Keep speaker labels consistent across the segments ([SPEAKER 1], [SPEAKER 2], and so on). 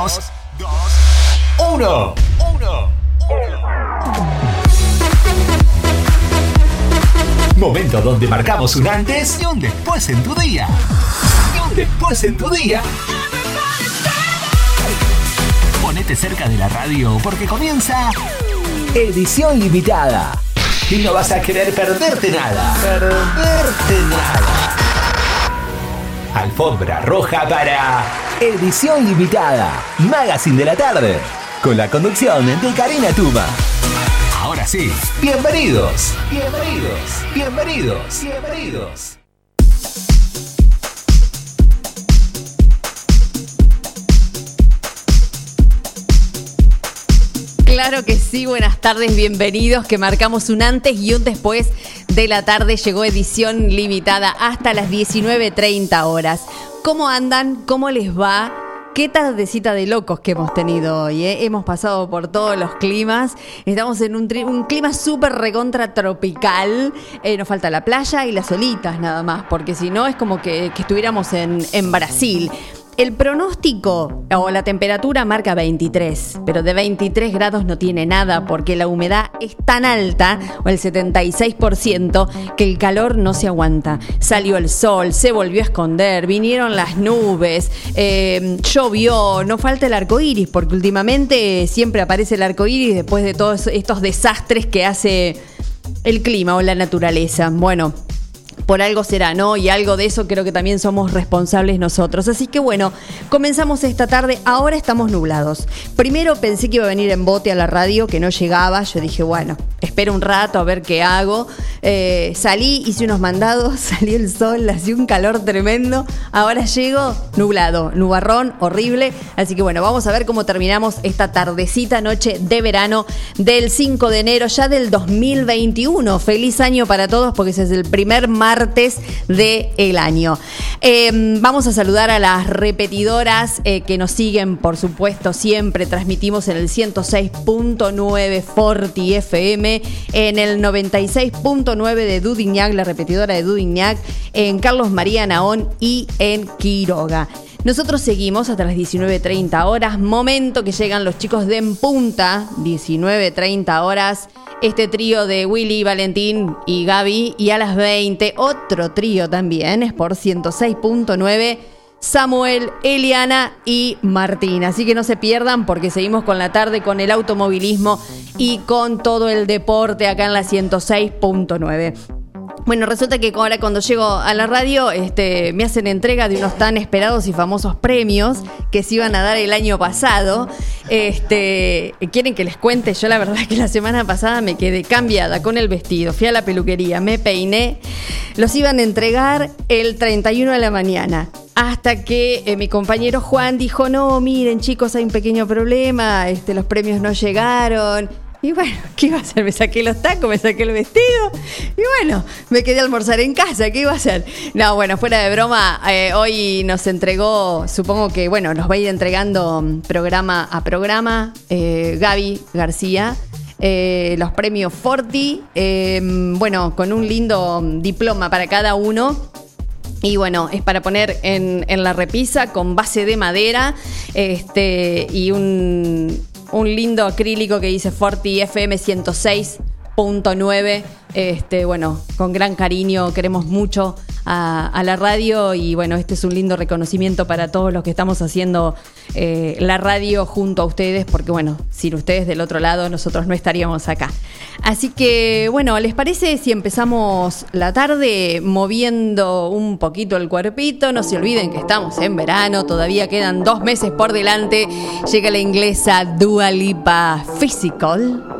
[SPEAKER 1] 2, 1. 1. Momento donde marcamos un antes y un después en tu día. Y un después en tu día. Ponete cerca de la radio porque comienza edición limitada. Y no vas a querer perderte nada. Perderte nada. Alfombra roja para edición limitada. Magazine de la tarde. Con la conducción de Karina Tuma. Ahora sí, bienvenidos, bienvenidos, bienvenidos, bienvenidos.
[SPEAKER 2] Claro que sí, buenas tardes, bienvenidos, que marcamos un antes y un después de la tarde. Llegó edición limitada hasta las 19.30 horas. ¿Cómo andan? ¿Cómo les va? Qué tardecita de locos que hemos tenido hoy, ¿eh? Hemos pasado por todos los climas. Estamos en un, clima súper recontra tropical. Eh, nos falta la playa y las olitas nada más, porque si no es como que, estuviéramos en, en Brasil. El pronóstico o la temperatura marca 23, pero de 23 grados no tiene nada porque la humedad es tan alta, o el 76%, que el calor no se aguanta. Salió el sol, se volvió a esconder, vinieron las nubes, eh, llovió, no falta el arco iris, porque últimamente siempre aparece el arco iris después de todos estos desastres que hace el clima o la naturaleza. Bueno por algo será, ¿no? Y algo de eso creo que también somos responsables nosotros. Así que bueno, comenzamos esta tarde, ahora estamos nublados. Primero pensé que iba a venir en bote a la radio, que no llegaba, yo dije, bueno, espero un rato a ver qué hago. Eh, salí, hice unos mandados, salió el sol, hacía un calor tremendo, ahora llego nublado, nubarrón, horrible. Así que bueno, vamos a ver cómo terminamos esta tardecita noche de verano del 5 de enero ya del 2021. Feliz año para todos porque ese es el primer martes del año. Em, vamos a saludar a las repetidoras eh, que nos siguen, por supuesto, siempre transmitimos en el 106.9 Forti FM, en el 96.9 de Dudignac, la repetidora de Dudignac, en Carlos María Naón y en Quiroga. Nosotros seguimos hasta las 19.30 horas, momento que llegan los chicos de En Punta, 19.30 horas este trío de Willy, Valentín y Gaby. Y a las 20, otro trío también, es por 106.9. Samuel, Eliana y Martín. Así que no se pierdan porque seguimos con la tarde con el automovilismo y con todo el deporte acá en la 106.9. Bueno, resulta que ahora cuando llego a la radio este, me hacen entrega de unos tan esperados y famosos premios que se iban a dar el año pasado. Este, ¿Quieren que les cuente? Yo la verdad que la semana pasada me quedé cambiada con el vestido. Fui a la peluquería, me peiné. Los iban a entregar el 31 de la mañana. Hasta que eh, mi compañero Juan dijo, no, miren chicos, hay un pequeño problema, este, los premios no llegaron. Y bueno, ¿qué iba a hacer? Me saqué los tacos, me saqué el vestido. Y bueno, me quedé a almorzar en casa. ¿Qué iba a hacer? No, bueno, fuera de broma, eh, hoy nos entregó, supongo que, bueno, nos va a ir entregando programa a programa eh, Gaby García. Eh, los premios Forti, bueno, con un lindo diploma para cada uno. Y bueno, es para poner en, en, la repisa con base de madera este, y un, un lindo acrílico que dice Forti FM 106.9. Este, bueno, con gran cariño, queremos mucho a, la radio y bueno, este es un lindo reconocimiento para todos los que estamos haciendo eh, la radio junto a ustedes, porque bueno, sin ustedes del otro lado nosotros no estaríamos acá. Así que bueno, ¿les parece si empezamos la tarde moviendo un poquito el cuerpito? No se olviden que estamos en verano, todavía quedan dos meses por delante. Llega la inglesa Dua Lipa Physical.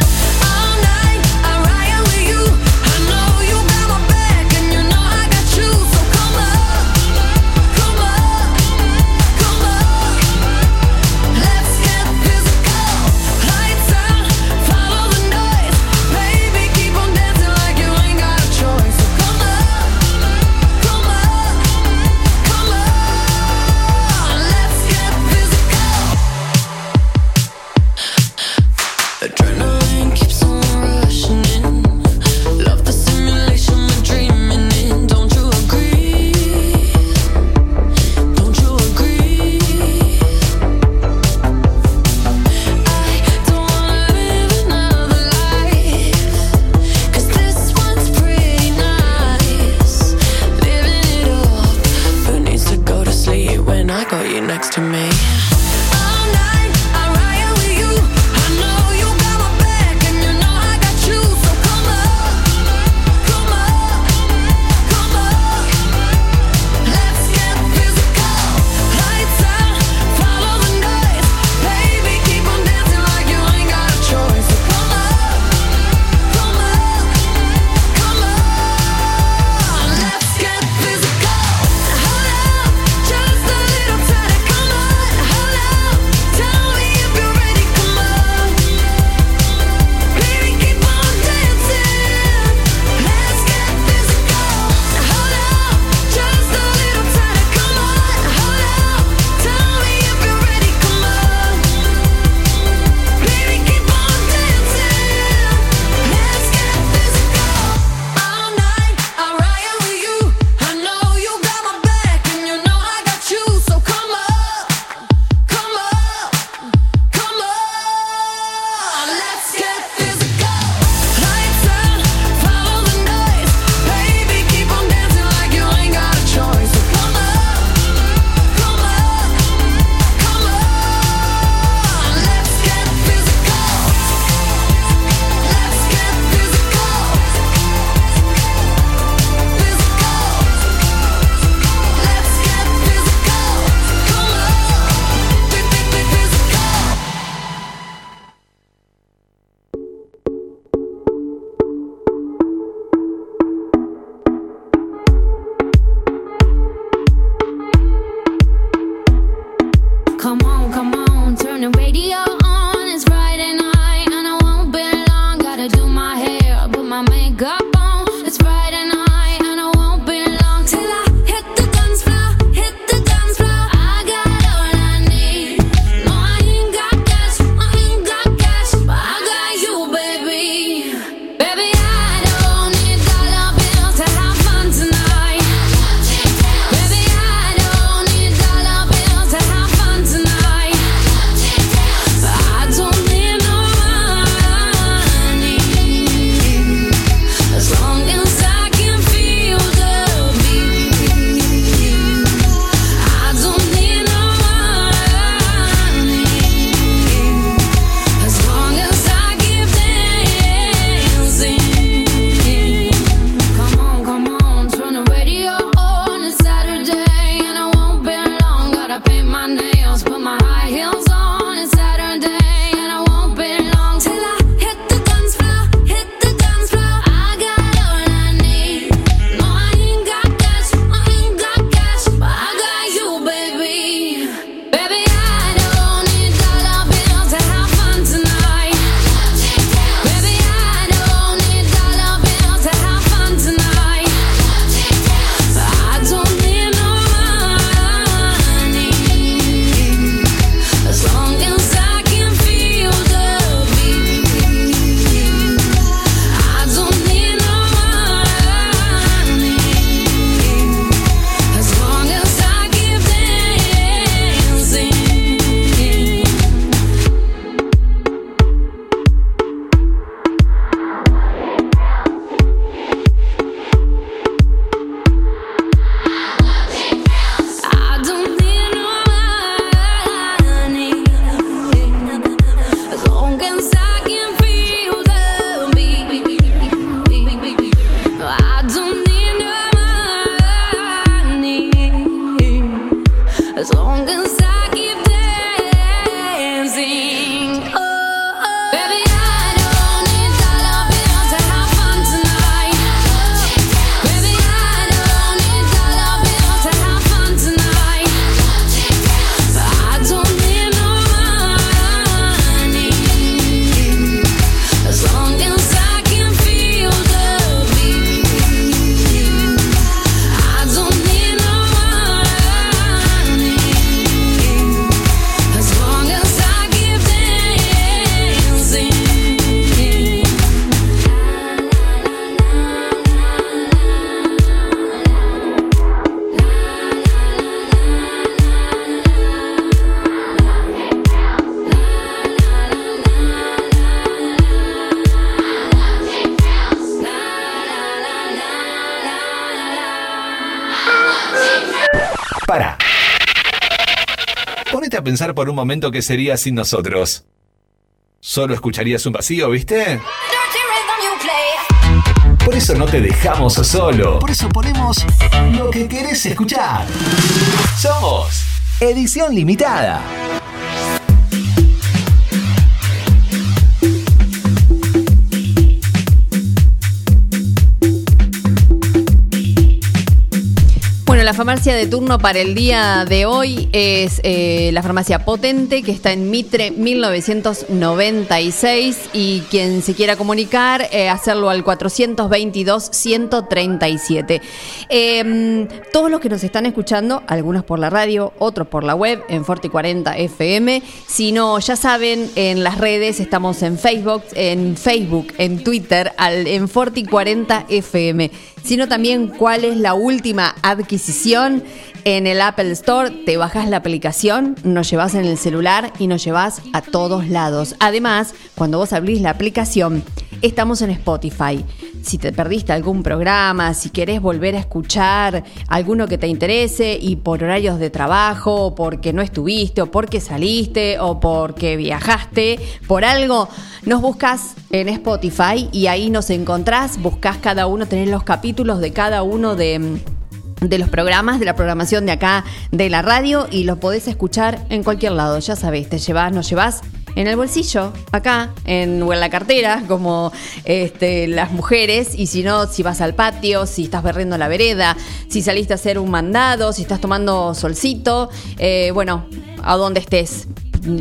[SPEAKER 1] Momento qué sería sin nosotros. Solo escucharías un vacío, ¿viste? Por eso no te dejamos solo. Por eso ponemos lo que querés escuchar. Somos Edición Limitada.
[SPEAKER 2] La farmacia de turno para el día de hoy es eh, la farmacia Potente, que está en Mitre 1996. Y quien se quiera comunicar, eh, hacerlo al 422-137. Em, todos los que nos están escuchando, algunos por la radio, otros por la web, en Forti 40 FM. Si no, ya saben, en las redes estamos en Facebook, en Facebook, en Twitter, al, en Forti 40 FM sino también cuál es la última adquisición en el Apple Store. Te bajas la aplicación, nos llevas en el celular y nos llevas a todos lados. Además, cuando vos abrís la aplicación, estamos en Spotify. Si te perdiste algún programa, si querés volver a escuchar alguno que te interese y por horarios de trabajo, o porque no estuviste, o porque saliste, o porque viajaste, por algo, nos buscas en Spotify y ahí nos encontrás, buscas cada uno, tenés los capítulos de cada uno de de los programas, de la programación de acá de la radio y los podés escuchar en cualquier lado. Ya sabés, te llevas, nos llevas en el bolsillo, acá, en, o en la cartera, como este, las mujeres, y si no, si vas al patio, si estás berriendo la vereda, si saliste a hacer un mandado, si estás tomando solcito, eh, bueno, a donde estés.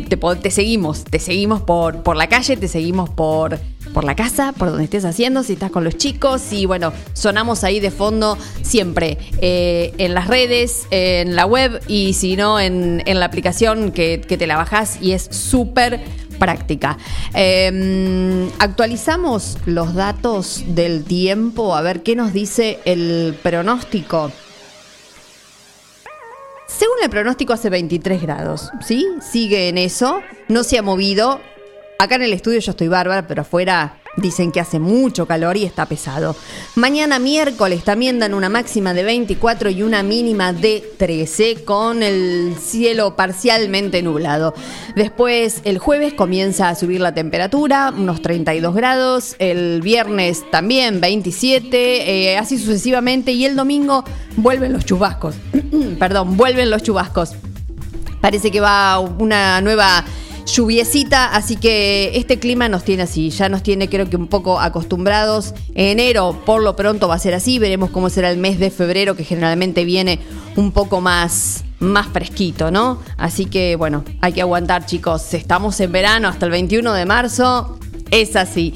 [SPEAKER 2] Te, te, seguimos, te seguimos por, por la calle, te seguimos por, por la casa, por donde estés haciendo, si estás con los chicos y bueno, sonamos ahí de fondo siempre eh, en las redes, en la web y si no en, la aplicación que, te la bajás y es súper práctica. Em, actualizamos los datos del tiempo, a ver qué nos dice el pronóstico. Según el pronóstico hace 23 grados, ¿sí? Sigue en eso, no se ha movido, Acá en el estudio yo estoy bárbara, pero afuera dicen que hace mucho calor y está pesado. Mañana miércoles también dan una máxima de 24 y una mínima de 13 con el cielo parcialmente nublado. Después el jueves comienza a subir la temperatura, unos 32 grados. El viernes también 27, eh, así sucesivamente. Y el domingo vuelven los chubascos. Perdón, vuelven los chubascos. Parece que va una nueva lluviecita, así que este clima nos tiene así, ya nos tiene creo que un poco acostumbrados. Enero por lo pronto va a ser así, veremos cómo será el mes de febrero que generalmente viene un poco más más fresquito, ¿no? Así que bueno, hay que aguantar chicos, estamos en verano hasta el 21 de marzo, es así.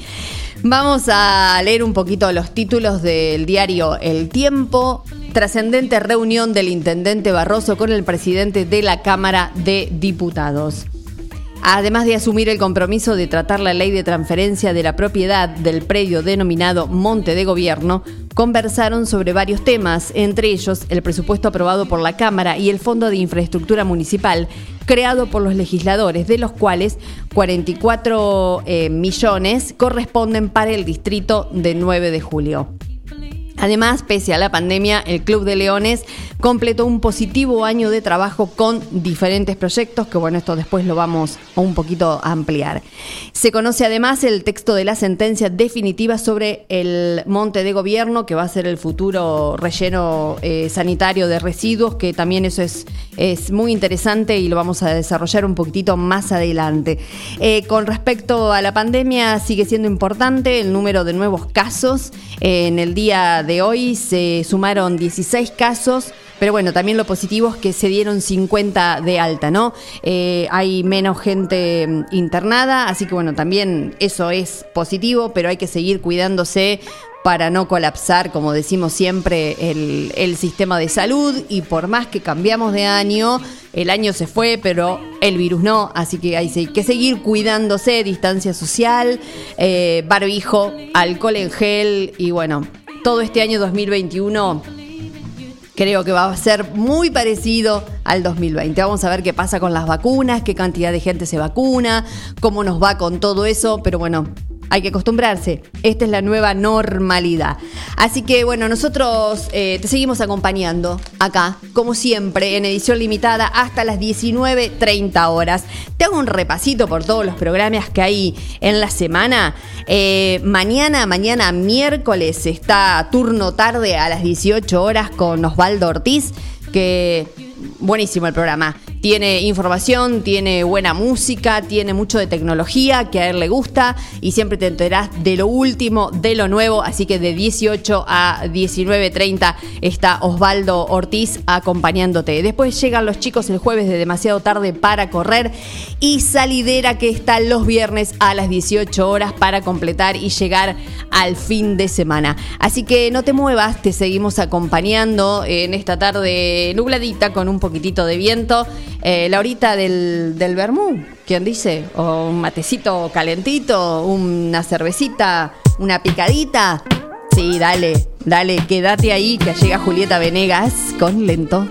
[SPEAKER 2] Vamos a leer un poquito los títulos del diario El Tiempo. Trascendente reunión del intendente Barroso con el presidente de la Cámara de Diputados además de asumir el compromiso de tratar la ley de transferencia de la propiedad del predio denominado Monte de Gobierno, conversaron sobre varios temas, entre ellos el presupuesto aprobado por la Cámara y el Fondo de Infraestructura Municipal, creado por los legisladores, de los cuales 44 eh, millones corresponden para el distrito de 9 de julio. Además, pese a la pandemia, el Club de Leones completó un positivo año de trabajo con diferentes proyectos, que bueno, esto después lo vamos a un poquito a ampliar. Se conoce además el texto de la sentencia definitiva sobre el monte de gobierno, que va a ser el futuro relleno eh, sanitario de residuos, que también eso es, es muy interesante y lo vamos a desarrollar un poquitito más adelante. Eh, con respecto a la pandemia, sigue siendo importante el número de nuevos casos. en el día de hoy se sumaron 16 casos. Pero bueno, también lo positivo es que se dieron 50 de alta, ¿no? Eh, hay menos gente mm, internada, así que bueno, también eso es positivo, pero hay que seguir cuidándose para no colapsar, como decimos siempre, el, el, sistema de salud y por más que cambiamos de año, el año se fue, pero el virus no, así que hay que seguir cuidándose, distancia social, eh, barbijo, alcohol en gel y bueno, todo este año 2021 creo que va a ser muy parecido al 2020. Vamos a ver qué pasa con las vacunas, qué cantidad de gente se vacuna, cómo nos va con todo eso, pero bueno, hay que acostumbrarse. Esta es la nueva normalidad. Así que bueno, nosotros eh, te seguimos acompañando acá, como siempre, en edición limitada hasta las 19.30 horas. Te hago un repasito por todos los programas que hay en la semana. Eh, mañana, mañana miércoles está turno tarde a las 18 horas con Osvaldo Ortiz, que buenísimo el programa. Tiene información, tiene buena música, tiene mucho de tecnología que a él le gusta y siempre te enterás de lo último, de lo nuevo. Así que de 18 a 19.30 está Osvaldo Ortiz acompañándote. Después llegan los chicos el jueves de demasiado tarde para correr y salidera que está los viernes a las 18 horas para completar y llegar al fin de semana. Así que no te muevas, te seguimos acompañando en esta tarde nubladita con un poquitito de viento eh, la horita del, del vermú, ¿quién dice? O un matecito calentito, una cervecita, una picadita. Sí, dale, dale, quédate ahí que llega Julieta Venegas con lento.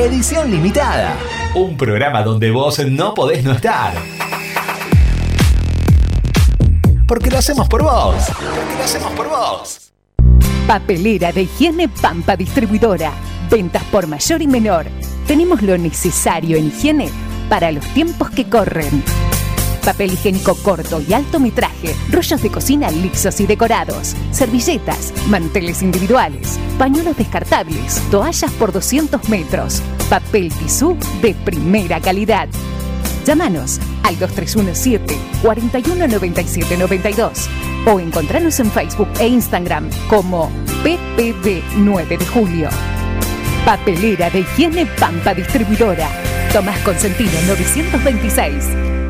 [SPEAKER 1] Edición Limitada, un programa donde vos no podés no estar. Porque lo hacemos por vos. Porque lo hacemos por vos.
[SPEAKER 3] Papelera de higiene Pampa Distribuidora. Ventas por mayor y menor. Tenemos lo necesario en higiene para los tiempos que corren papel higiénico corto y alto metraje, rollos de cocina lisos y decorados, servilletas, manteles individuales, pañuelos descartables, toallas por 200 metros, papel tisú de primera calidad. Llámanos al 2317 419792 o encontranos en Facebook e Instagram como PPD 9 de Julio. Papelera de Higiene Pampa Distribuidora. Tomás Consentino 926.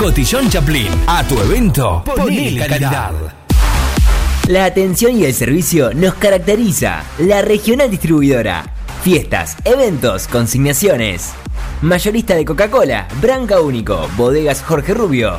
[SPEAKER 1] Cotillón Chaplin. A tu evento, ponle calidad.
[SPEAKER 4] La atención y el servicio nos caracteriza. La regional distribuidora. Fiestas, eventos, consignaciones. Mayorista de Coca-Cola, Branca Único, Bodegas Jorge Rubio,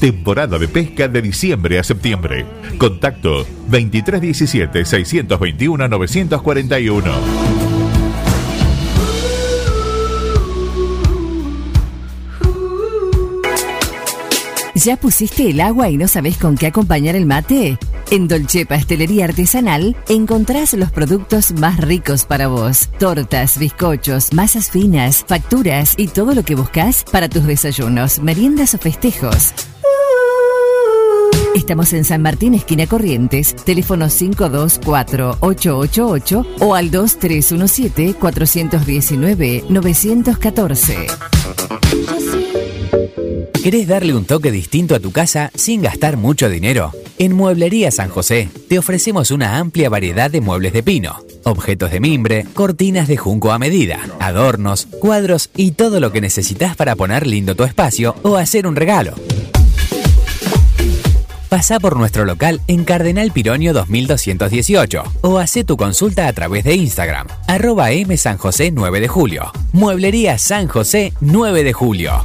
[SPEAKER 5] Temporada de pesca de diciembre a septiembre. Contacto 2317-621-941.
[SPEAKER 3] ¿Ya pusiste el agua y no sabes con qué acompañar el mate? En Dolce Pastelería Artesanal encontrás los productos más ricos para vos. Tortas, bizcochos, masas finas, facturas y todo lo que buscas para tus desayunos, meriendas o festejos. Estamos en San Martín, esquina Corrientes, teléfono 524-888 o al 2317-419-914.
[SPEAKER 6] ¿Querés darle un toque distinto a tu casa sin gastar mucho dinero? En Mueblería San José te ofrecemos una amplia variedad de muebles de pino, objetos de mimbre, cortinas de junco a medida, adornos, cuadros y todo lo que necesitas para poner lindo tu espacio o hacer un regalo. Pasa por nuestro local en Cardenal Pironio 2218 o hace tu consulta a través de Instagram, arroba M San José 9 de Julio. Mueblería San José 9 de Julio.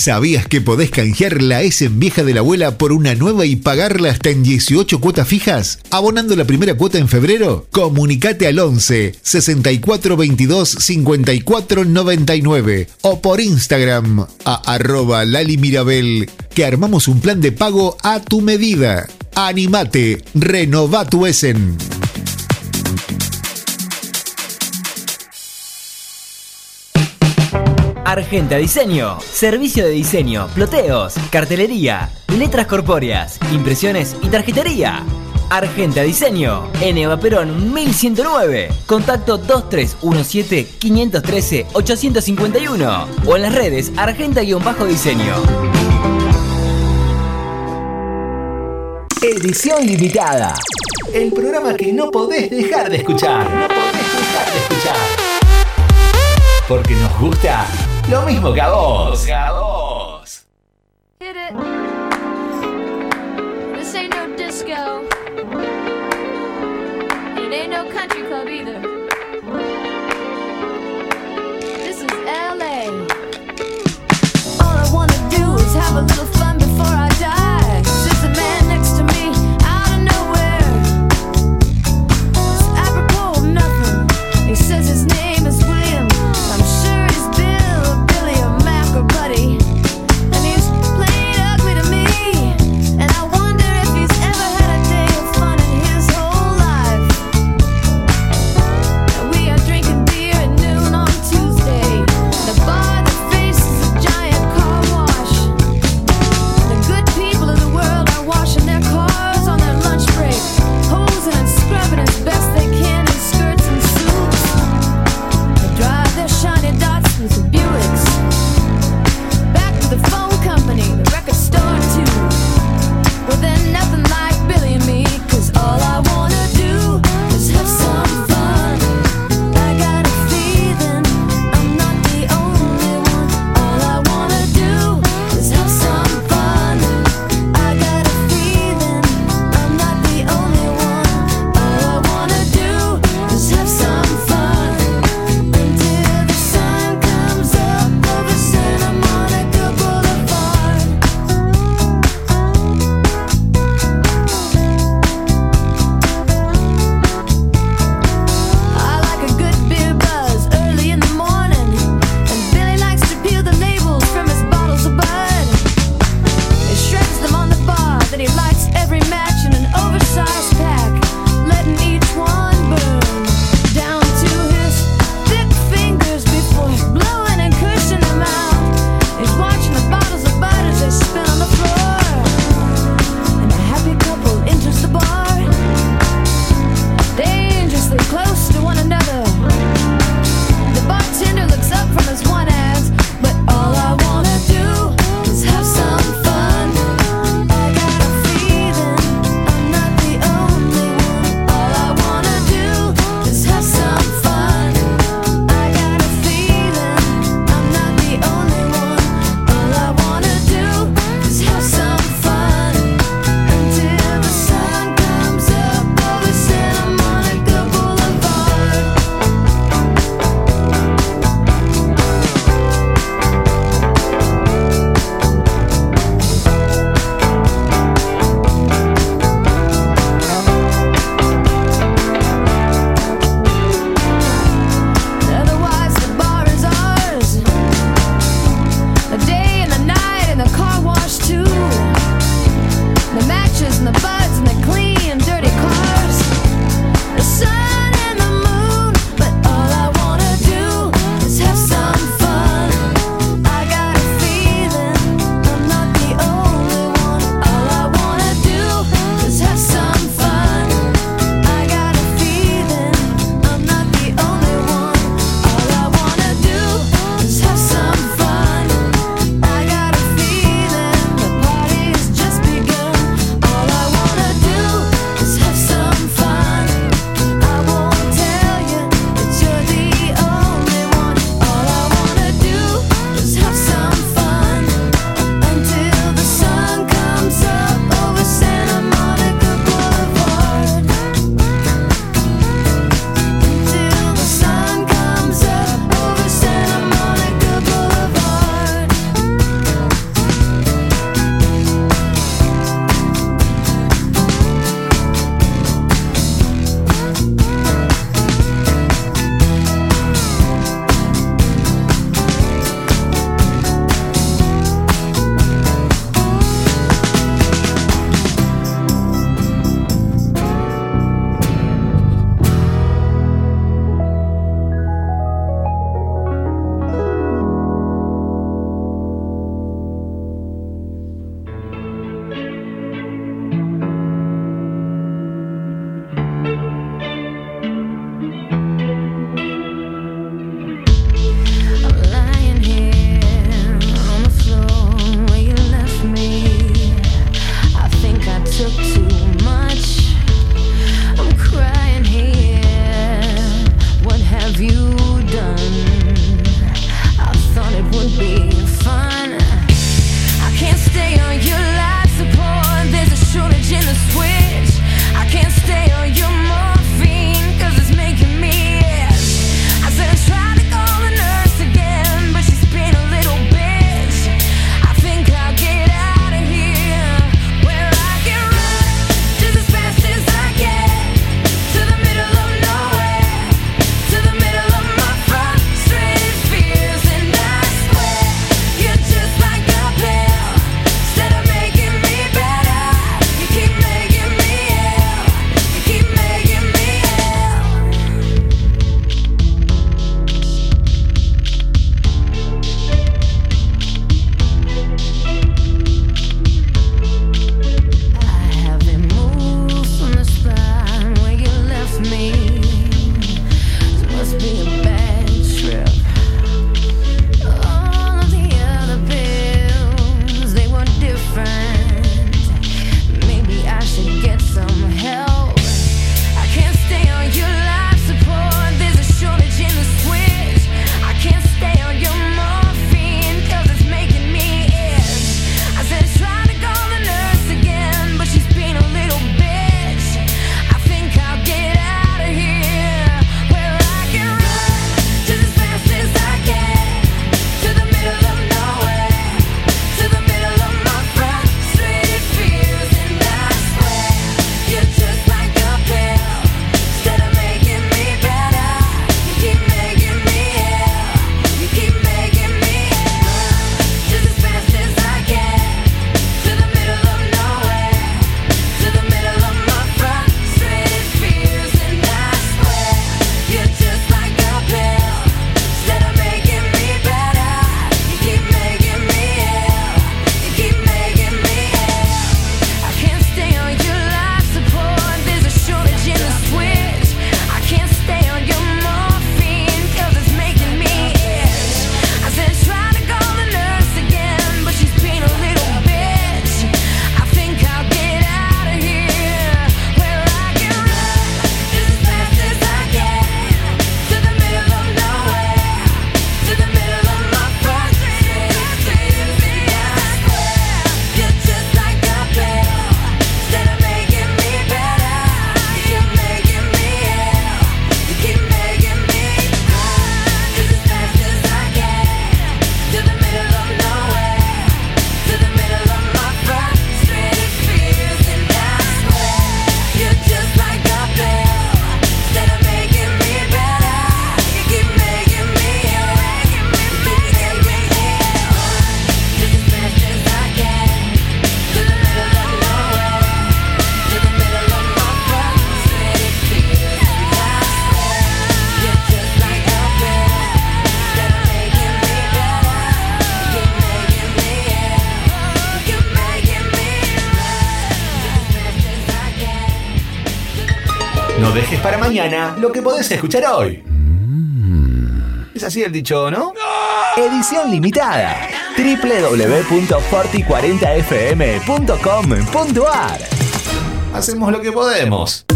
[SPEAKER 7] ¿Sabías que podés canjear la S vieja de la abuela por una nueva y pagarla hasta en 18 cuotas fijas? ¿Abonando la primera cuota en febrero? Comunicate al 11 64 22 54 99 o por Instagram a arroba Lali Mirabel que armamos un plan de pago a tu medida. Animate, renova tu Essen.
[SPEAKER 4] Argenta Diseño. Servicio de diseño, ploteos, cartelería, letras corpóreas, impresiones y tarjetería. Argenta Diseño. En Eva Perón 1109. Contacto 2317-513-851. O en las redes Argenta-Diseño.
[SPEAKER 1] Edición limitada. El programa que no podés dejar de escuchar. No podés dejar de escuchar. Porque nos gusta lo mismo que a vos. Que a vos.
[SPEAKER 8] Hit it. This ain't no disco. It ain't no country club either. This is LA. All I wanna do is have a little
[SPEAKER 1] lo que podés escuchar hoy. Es así el dicho, ¿no? Edición limitada. www.forti40fm.com.ar Hacemos lo que podemos.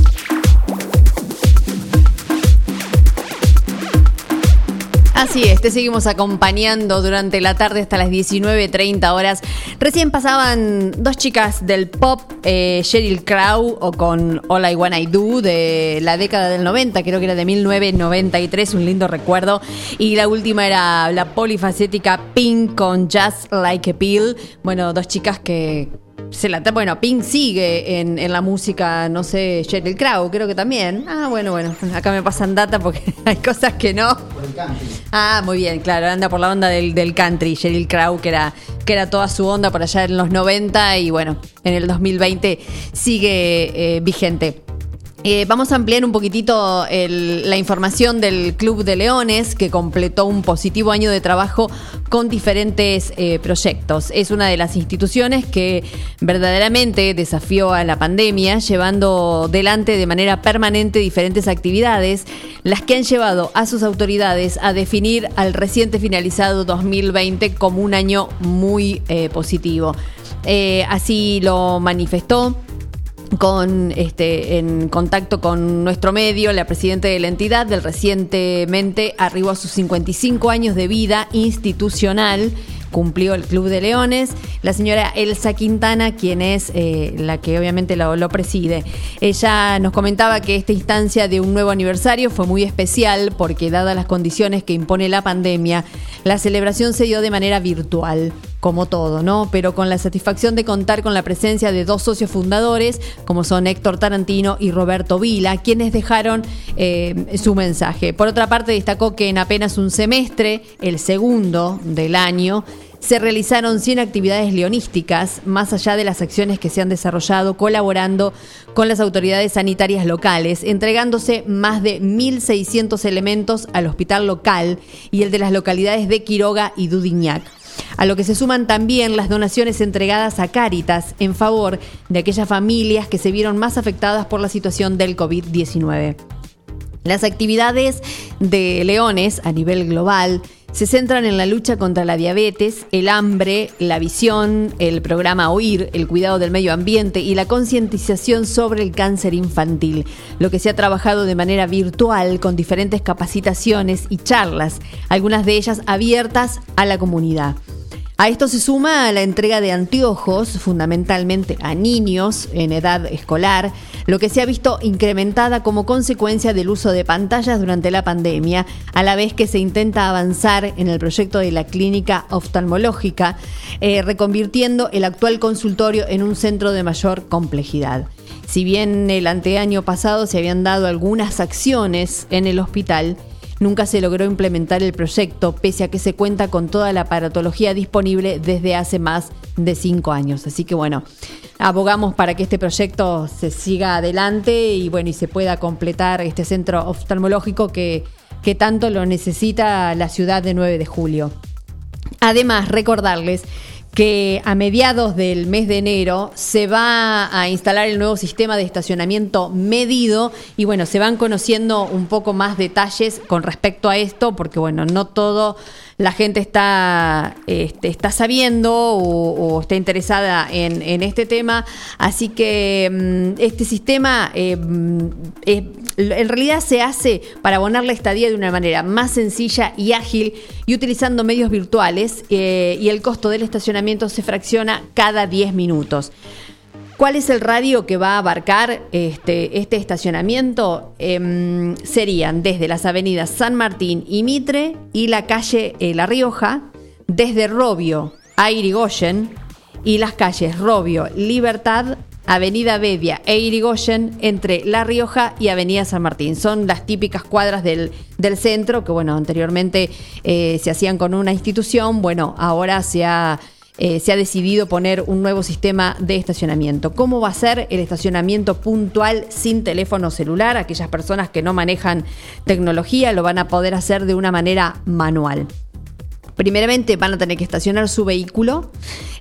[SPEAKER 2] Así es, te seguimos acompañando durante la tarde hasta las 19.30 horas. Recién pasaban dos chicas del pop, eh, Sheryl Crow o con All I Wanna I Do de la década del 90, creo que era de 1993, un lindo recuerdo. Y la última era la polifacética Pink con Just Like a Pill. Bueno, dos chicas que se la bueno, Pink sigue en, en la música, no sé, Sheryl Crow, creo que también. Ah, bueno, bueno, acá me pasan data porque hay cosas que no. Ah, muy bien, claro, anda por la onda del, del country, Sheryl Crow, que era, que era toda su onda por allá en los 90 y bueno, en el 2020 sigue eh, vigente. Eh, vamos a ampliar un poquitito la información del Club de Leones, que completó un positivo año de trabajo con diferentes eh, proyectos. Es una de las instituciones que verdaderamente desafió a la pandemia, llevando delante de manera permanente diferentes actividades, las que han llevado a sus autoridades a definir al reciente finalizado 2020 como un año muy eh, positivo. Así lo manifestó con este en contacto con nuestro medio, la presidenta de la entidad del recientemente arribó a sus 55 años de vida institucional. Cumplió el Club de Leones, la señora Elsa Quintana, quien es eh, la que obviamente lo, preside. Ella nos comentaba que esta instancia de un nuevo aniversario fue muy especial porque, dadas las condiciones que impone la pandemia, la celebración se dio de manera virtual como todo, ¿no? Pero con la satisfacción de contar con la presencia de dos socios fundadores, como son Héctor Tarantino y Roberto Vila, quienes dejaron eh, su mensaje. Por otra parte, destacó que en apenas un semestre, el segundo del año, se realizaron 100 actividades leonísticas, más allá de las acciones que se han desarrollado colaborando con las autoridades sanitarias locales, entregándose más de 1.600 elementos al hospital local y el de las localidades de Quiroga y Dudignac a lo que se suman también las donaciones entregadas a Cáritas en favor de aquellas familias que se vieron más afectadas por la situación del COVID-19. Las actividades de Leones a nivel global se centran en la lucha contra la diabetes, el hambre, la visión, el programa OIR, el cuidado del medio ambiente y la concientización sobre el cáncer infantil, lo que se ha trabajado de manera virtual con diferentes capacitaciones y charlas, algunas de ellas abiertas a la comunidad. A esto se suma la entrega de anteojos, fundamentalmente a niños en edad escolar, lo que se ha visto incrementada como consecuencia del uso de pantallas durante la pandemia, a la vez que se intenta avanzar en el proyecto de la clínica oftalmológica, eh, reconvirtiendo el actual consultorio en un centro de mayor complejidad. Si bien el anteaño pasado se habían dado algunas acciones en el hospital, Nunca se logró implementar el proyecto, pese a que se cuenta con toda la aparatología disponible desde hace más de cinco años. Así que bueno, abogamos para que este proyecto se siga adelante y bueno, y se pueda completar este centro oftalmológico que, que tanto lo necesita la ciudad de 9 de julio. Además, recordarles que a mediados del mes de enero se va a instalar el nuevo sistema de estacionamiento medido y bueno, se van conociendo un poco más detalles con respecto a esto porque bueno, no todo la gente está, este, está sabiendo o, está interesada en, este tema, así que mm, este sistema eh, mm, en realidad se hace para abonar la estadía de una manera más sencilla y ágil y utilizando medios virtuales eh, y el costo del estacionamiento se fracciona cada 10 minutos. ¿Cuál es el radio que va a abarcar este, este estacionamiento? Em, serían desde las avenidas San Martín y Mitre y la calle eh, La Rioja, desde Robio a Irigoyen y las calles Robio, Libertad, Avenida Bedia e Irigoyen entre La Rioja y Avenida San Martín. Son las típicas cuadras del, del centro que, bueno, anteriormente eh, se hacían con una institución, bueno, ahora se ha eh, se ha decidido poner un nuevo sistema de estacionamiento. ¿Cómo va a ser el estacionamiento puntual sin teléfono celular? Aquellas personas que no manejan tecnología lo van a poder hacer de una manera manual. Primeramente van a tener que estacionar su vehículo.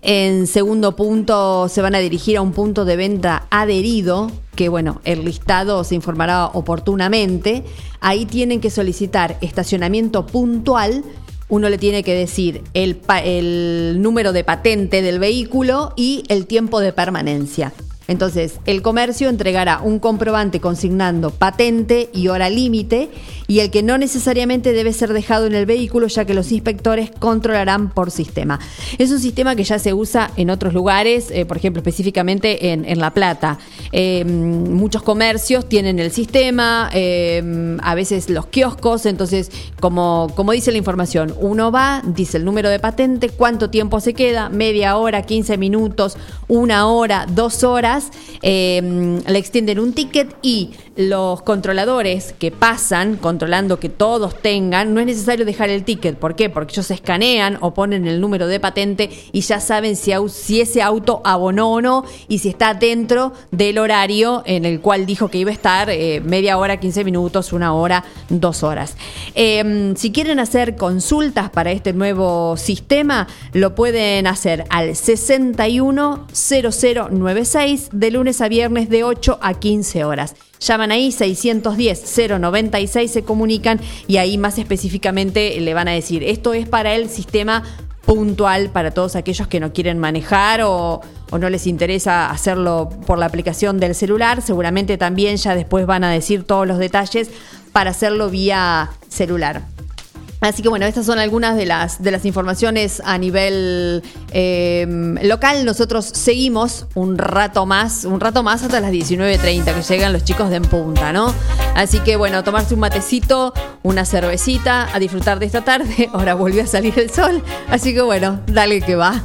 [SPEAKER 2] En segundo punto se van a dirigir a un punto de venta adherido, que bueno, el listado se informará oportunamente. Ahí tienen que solicitar estacionamiento puntual. Uno le tiene que decir el, el número de patente del vehículo y el tiempo de permanencia. Entonces, el comercio entregará un comprobante consignando patente y hora límite y el que no necesariamente debe ser dejado en el vehículo ya que los inspectores controlarán por sistema. Es un sistema que ya se usa en otros lugares, eh, por ejemplo, específicamente en, en La Plata. Eh, muchos comercios tienen el sistema, eh, a veces los kioscos, entonces, como, como dice la información, uno va, dice el número de patente, cuánto tiempo se queda, media hora, 15 minutos, una hora, dos horas, eh, le extienden un ticket y los controladores que pasan, controlando que todos tengan, no es necesario dejar el ticket. ¿Por qué? Porque ellos escanean o ponen el número de patente y ya saben si, ese auto abonó o no y si está dentro del horario en el cual dijo que iba a estar eh, media hora, 15 minutos, una hora, dos horas. Eh, si quieren hacer consultas para este nuevo sistema, lo pueden hacer al 610096 de lunes a viernes de 8 a 15 horas. Llaman ahí 610-096, se comunican y ahí más específicamente le van a decir, esto es para el sistema puntual para todos aquellos que no quieren manejar o, o no les interesa hacerlo por la aplicación del celular. Seguramente también ya después van a decir todos los detalles para hacerlo vía celular. Así que bueno, estas son algunas de las, de las informaciones a nivel eh, local. Nosotros seguimos un rato más, un rato más hasta las 19.30 que llegan los chicos de En Punta, ¿no? Así que bueno, tomarse un matecito, una cervecita, a disfrutar de esta tarde. Ahora volvió a salir el sol. Así que bueno, dale que va.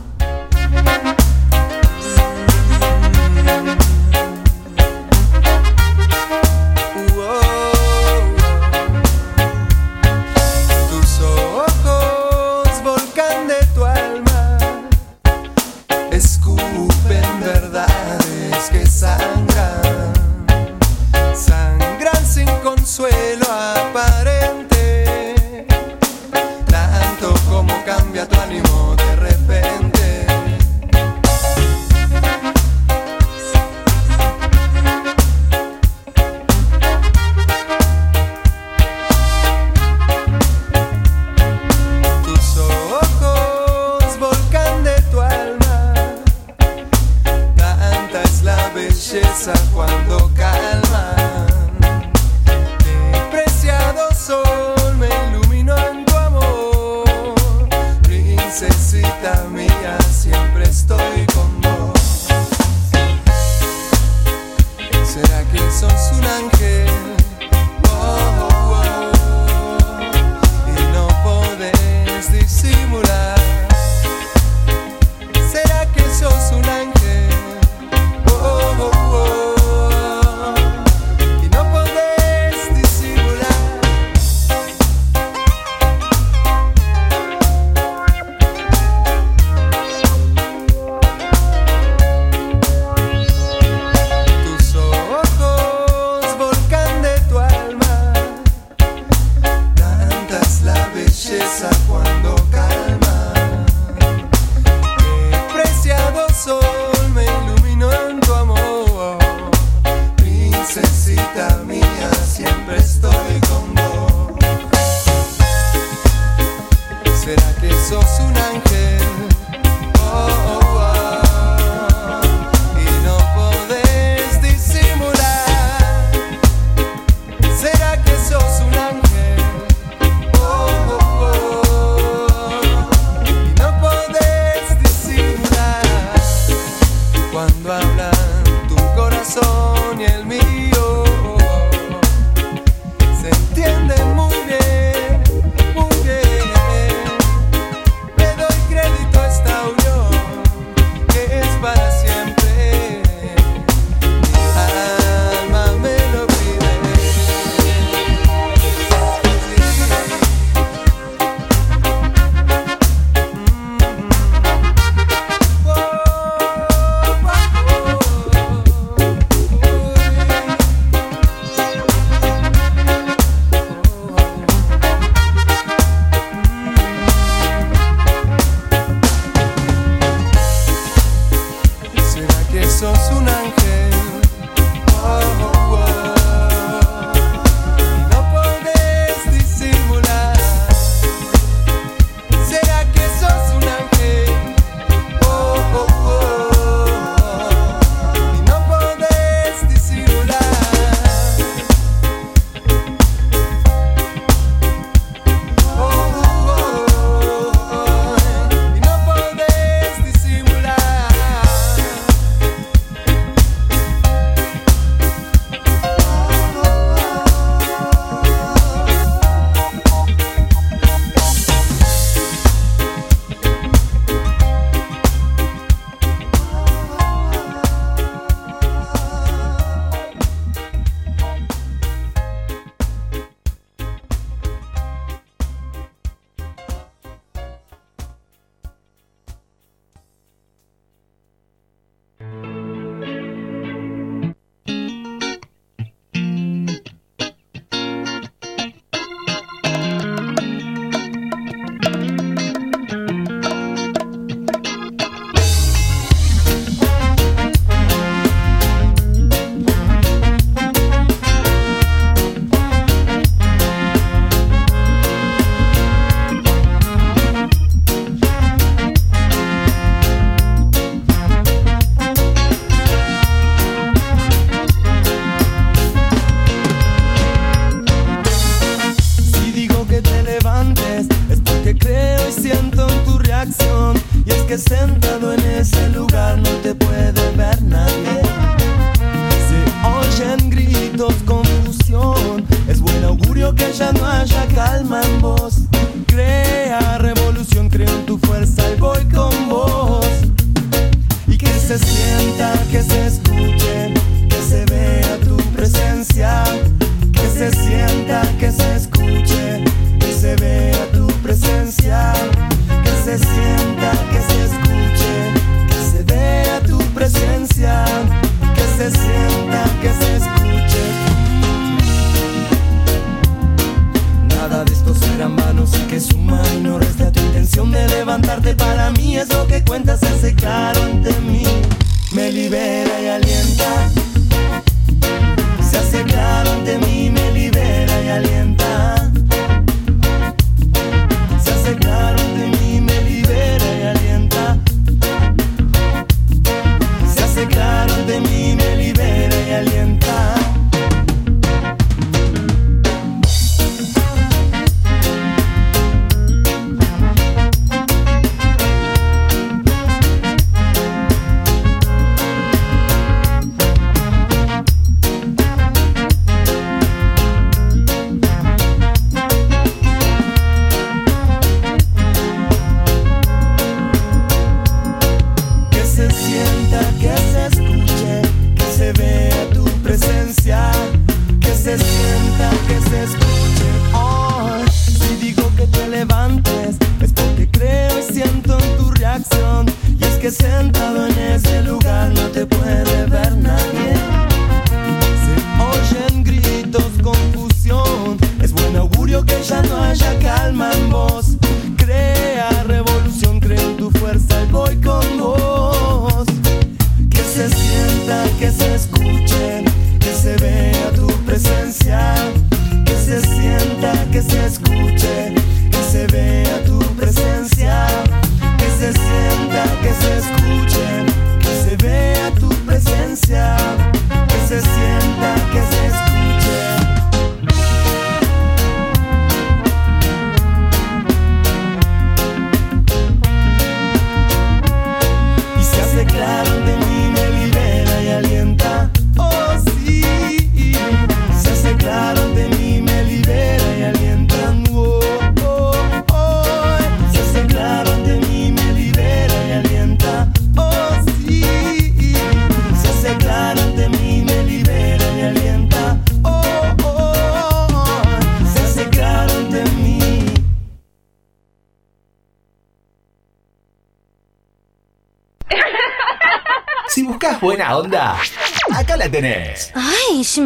[SPEAKER 9] pasar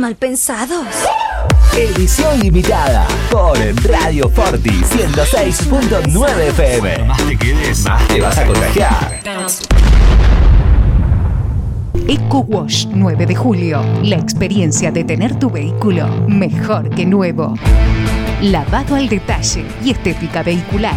[SPEAKER 9] Malpensados.
[SPEAKER 1] Edición limitada por Radio Forti 106.9 FM. Más te quedes, más te vas a contagiar.
[SPEAKER 3] Eco Wash 9 de julio. La experiencia de tener tu vehículo mejor que nuevo. Lavado al detalle y estética vehicular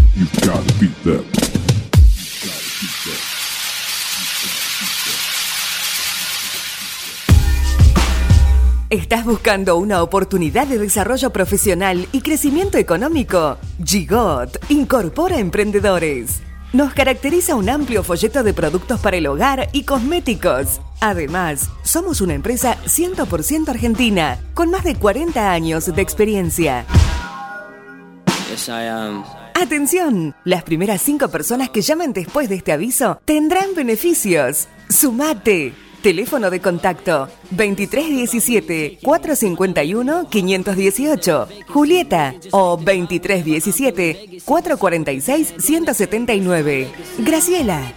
[SPEAKER 10] ¿Estás buscando una oportunidad de desarrollo profesional y crecimiento económico? Gigot incorpora emprendedores. Nos caracteriza un amplio folleto de productos para el hogar y cosméticos. Además, somos una empresa 100% argentina, con más de 40 años de experiencia. Atención, las primeras cinco personas que llamen después de este aviso tendrán beneficios. Sumate. Teléfono de contacto 2317-451-518. Julieta o 2317-446-179. Graciela.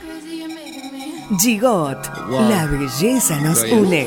[SPEAKER 10] Gigot. La belleza nos une.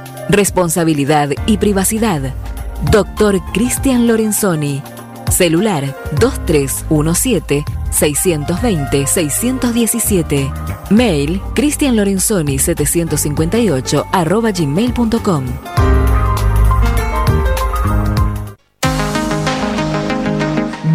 [SPEAKER 11] responsabilidad y privacidad. Doctor Cristian Lorenzoni. Celular 2317-620-617. Mail cristianlorenzoni758 arroba gmail.com.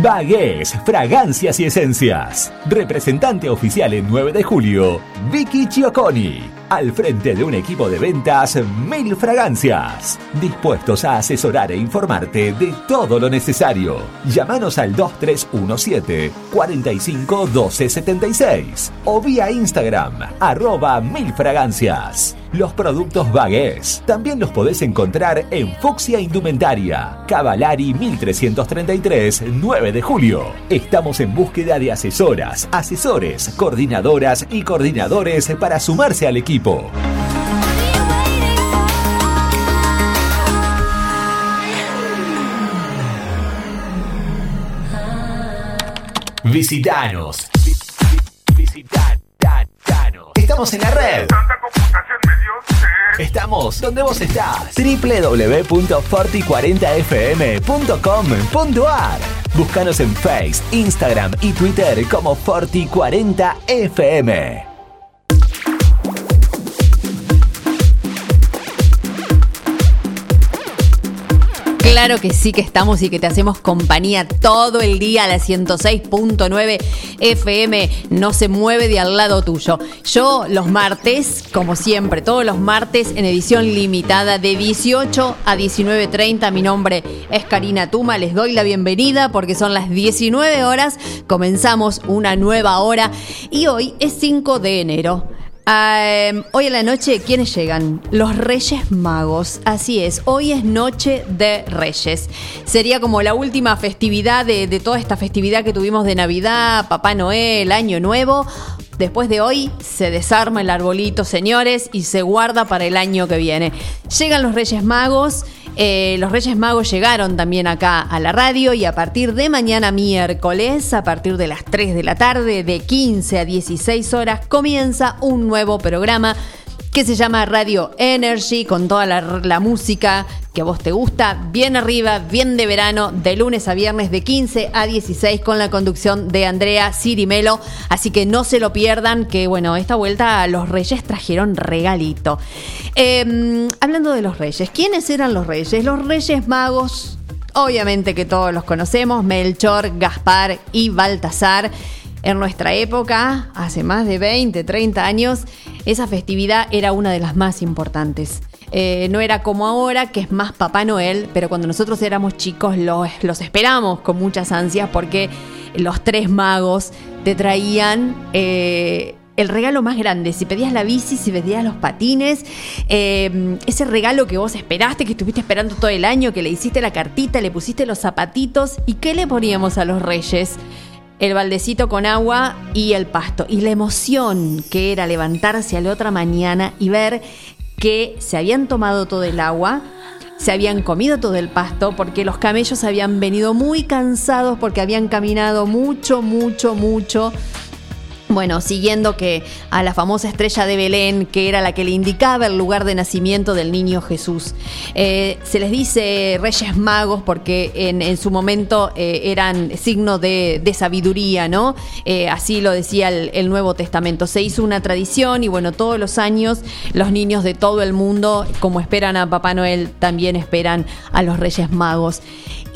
[SPEAKER 1] Bagués, fragancias y esencias. Representante oficial en 9 de julio, Vicky Chioconi. Al frente de un equipo de ventas, Mil Fragancias. Dispuestos a asesorar e informarte de todo lo necesario. Llámanos al 2317 45 12 76 o vía Instagram, arroba Mil Fragancias. los productos Bagués. También los podés encontrar en Fuxia Indumentaria, Cavalari 1333, 9 de julio. Estamos en búsqueda de asesoras, asesores, coordinadoras y coordinadores para sumarse al equipo. Visitanos. Visitanos. Estamos en la red. Estamos donde vos estás. www.forti40fm.com.ar Búscanos en Face, Instagram y Twitter como Forti40fm.
[SPEAKER 2] Claro que sí que estamos y que te hacemos compañía todo el día a la 106.9 FM. No se mueve de al lado tuyo. Yo los martes, como siempre, todos los martes en edición limitada de 18 a 19.30. Mi nombre es Karina Tuma. Les doy la bienvenida porque son las 19 horas. Comenzamos una nueva hora y hoy es 5 de enero. Hoy en la noche, ¿quiénes llegan? Los Reyes Magos. Así es, hoy es Noche de Reyes. Sería como la última festividad de toda esta festividad que tuvimos de Navidad, Papá Noel, Año Nuevo. Después de hoy se desarma el arbolito, señores, y se guarda para el año que viene. Llegan los Reyes Magos. eh, los Reyes Magos llegaron también acá a la radio y a partir de mañana miércoles, a partir de las 3 de la tarde, de 15 a 16 horas, comienza un nuevo programa que se llama Radio Energy, con toda la, música que a vos te gusta, bien arriba, bien de verano, de lunes a viernes, de 15 a 16, con la conducción de Andrea Cirimelo. Así que no se lo pierdan, que bueno, esta vuelta los Reyes trajeron regalito. Eh, hablando de los Reyes, ¿quiénes eran los Reyes? Los Reyes Magos, obviamente que todos los conocemos, Melchor, Gaspar y Baltasar. En nuestra época, hace más de 20, 30 años, esa festividad era una de las más importantes. Eh, no era como ahora, que es más Papá Noel, pero cuando nosotros éramos chicos los, los esperamos con muchas ansias porque los tres magos te traían eh, el regalo más grande. Si pedías la bici, si pedías los patines, eh, ese regalo que vos esperaste, que estuviste esperando todo el año, que le hiciste la cartita, le pusiste los zapatitos. ¿Y qué le poníamos a los reyes? El baldecito con agua y el pasto. Y la emoción que era levantarse a la otra mañana y ver que se habían tomado todo el agua, se habían comido todo el pasto, porque los camellos habían venido muy cansados porque habían caminado mucho, mucho, mucho. Bueno, siguiendo que a la famosa estrella de Belén, que era la que le indicaba el lugar de nacimiento del niño Jesús. Eh, se les dice Reyes Magos porque en, su momento eh, eran signo de, sabiduría, ¿no? Eh, así lo decía el Nuevo Testamento. Se hizo una tradición y bueno, todos los años los niños de todo el mundo, como esperan a Papá Noel, también esperan a los Reyes Magos.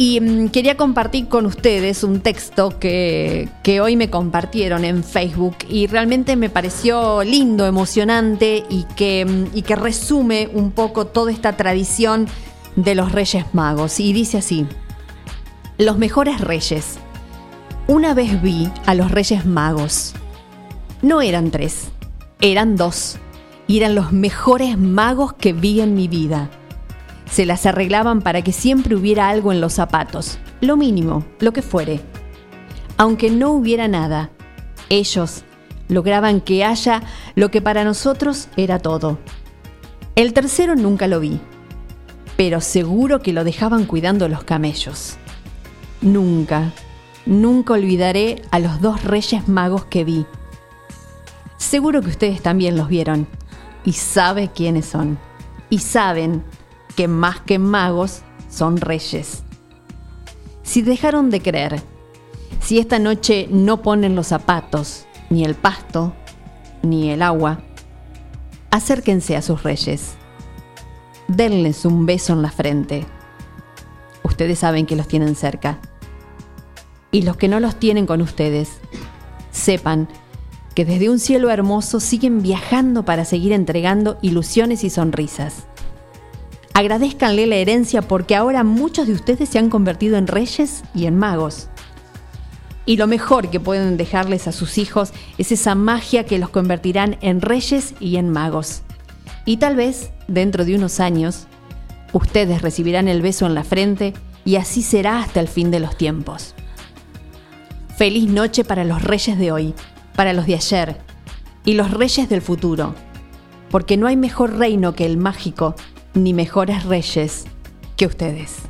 [SPEAKER 2] Y mm, quería compartir con ustedes un texto que, que hoy me compartieron en Facebook y realmente me pareció lindo, emocionante y que, mm, y que resume un poco toda esta tradición de los Reyes Magos. Y dice así, los mejores reyes. Una vez vi a los Reyes Magos. No eran tres, eran dos. Y eran los mejores magos que vi en mi vida. Se las arreglaban para que siempre hubiera algo en los zapatos, lo mínimo, lo que fuere. Aunque no hubiera nada, ellos lograban que haya lo que para nosotros era todo. El tercero nunca lo vi, pero seguro que lo dejaban cuidando los camellos. Nunca, nunca olvidaré a los dos reyes magos que vi. Seguro que ustedes también los vieron y saben quiénes son. Y saben que más que magos son reyes. Si dejaron de creer, si esta noche no ponen los zapatos, ni el pasto, ni el agua, acérquense a sus reyes. Denles un beso en la frente. Ustedes saben que los tienen cerca. Y los que no los tienen con ustedes, sepan que desde un cielo hermoso siguen viajando para seguir entregando ilusiones y sonrisas. Agradezcanle la herencia porque ahora muchos de ustedes se han convertido en reyes y en magos. Y lo mejor que pueden dejarles a sus hijos es esa magia que los convertirán en reyes y en magos. Y tal vez, dentro de unos años, ustedes recibirán el beso en la frente y así será hasta el fin de los tiempos. Feliz noche para los reyes de hoy, para los de ayer y los reyes del futuro, porque no hay mejor reino que el mágico, ni mejores reyes que ustedes.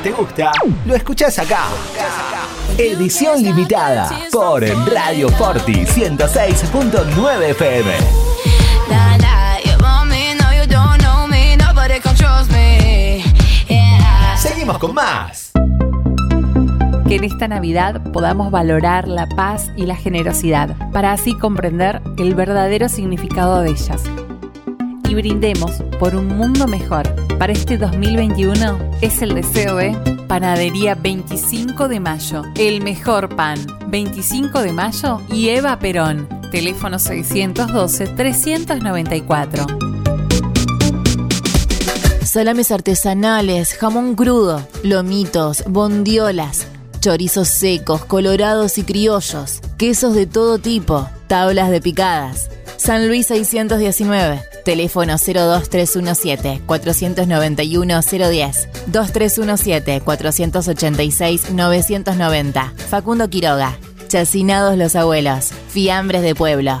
[SPEAKER 1] Más te gusta, lo escuchás acá. Edición limitada por Radio Forti 106.9 FM. Seguimos con más.
[SPEAKER 12] Que en esta Navidad podamos valorar la paz y la generosidad, para así comprender el verdadero significado de ellas. Y brindemos por un mundo mejor. Para este 2021 es el deseo de Panadería 25 de Mayo, el mejor pan. 25 de Mayo y Eva Perón. Teléfono 612-394.
[SPEAKER 11] Salames artesanales, jamón crudo, lomitos, bondiolas, chorizos secos, colorados y criollos, quesos de todo tipo, tablas de picadas. San Luis 619, teléfono 02317 491 010, 2317 486 990. Facundo Quiroga, Chacinados los abuelos, fiambres de pueblo.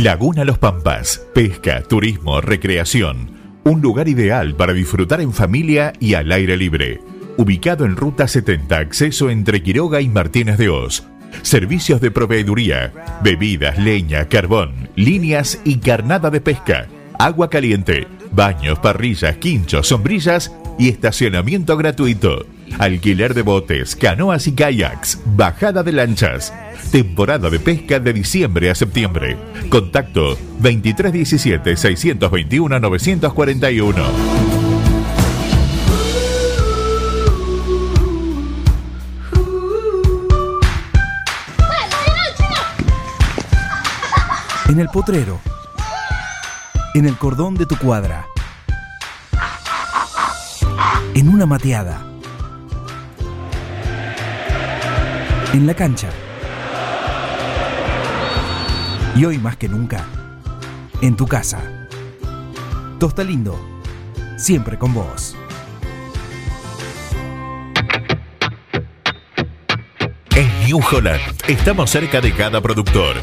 [SPEAKER 5] Laguna Los Pampas, pesca, turismo, recreación. Un lugar ideal para disfrutar en familia y al aire libre. Ubicado en Ruta 70, acceso entre Quiroga y Martínez de Oz. Servicios de proveeduría, bebidas, leña, carbón, líneas y carnada de pesca. Agua caliente, baños, parrillas, quinchos, sombrillas y estacionamiento gratuito. Alquiler de botes, canoas y kayaks, bajada de lanchas. Temporada de pesca de diciembre a septiembre. Contacto 2317-621-941.
[SPEAKER 13] En el potrero. En el cordón de tu cuadra. En una mateada. En la cancha. Y hoy más que nunca, en tu casa. Tosta Lindo, siempre con vos.
[SPEAKER 5] En New Holland estamos cerca de cada productor.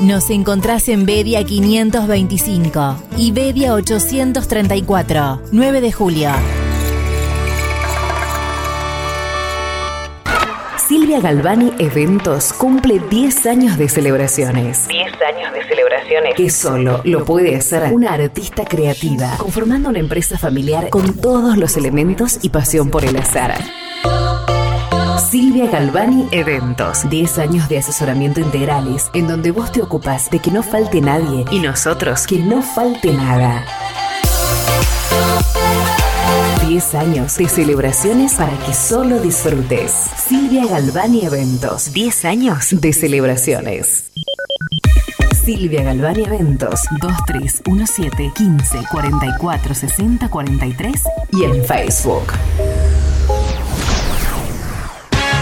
[SPEAKER 11] Nos encontrás en Bedia 525 y Bedia 834, 9 de julio.
[SPEAKER 14] Silvia Galvani Eventos cumple 10 años de celebraciones. 10 años de celebraciones. Que solo lo puede hacer una artista creativa, conformando una empresa familiar con todos los elementos y pasión por el azar. Silvia Galvani Eventos. 10 años de asesoramiento integrales, en donde vos te ocupas de que no falte nadie y nosotros que no falte nada.
[SPEAKER 3] 10 años de celebraciones para que solo disfrutes. Silvia Galvani Eventos. 10 años de celebraciones. Silvia Galvani Eventos 2317 15 44 60 43 y en Facebook.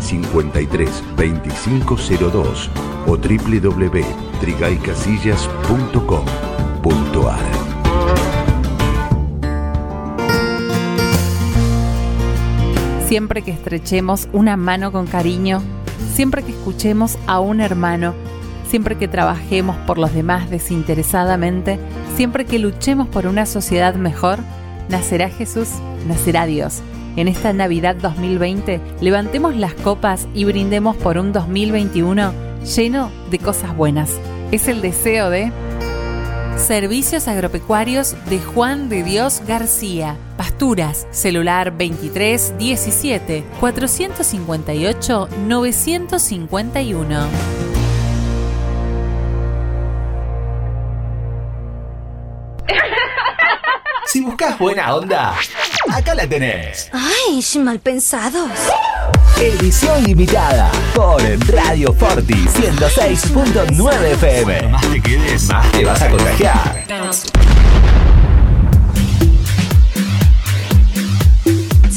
[SPEAKER 15] 53 2502 o www.trigaycasillas.com.ar
[SPEAKER 12] Siempre que estrechemos una mano con cariño, siempre que escuchemos a un hermano, siempre que trabajemos por los demás desinteresadamente, siempre que luchemos por una sociedad mejor, nacerá Jesús, nacerá Dios. En esta Navidad 2020, levantemos las copas y brindemos por un 2021 lleno de cosas buenas. Es el deseo de Servicios Agropecuarios de Juan de Dios García. Pasturas, celular 23 17 458 951.
[SPEAKER 1] Si buscas buena onda, acá la tenés.
[SPEAKER 9] Ay, mal pensados.
[SPEAKER 1] Edición limitada por Radio Forti 106.9 FM. Más te quedes, más te vas a contagiar.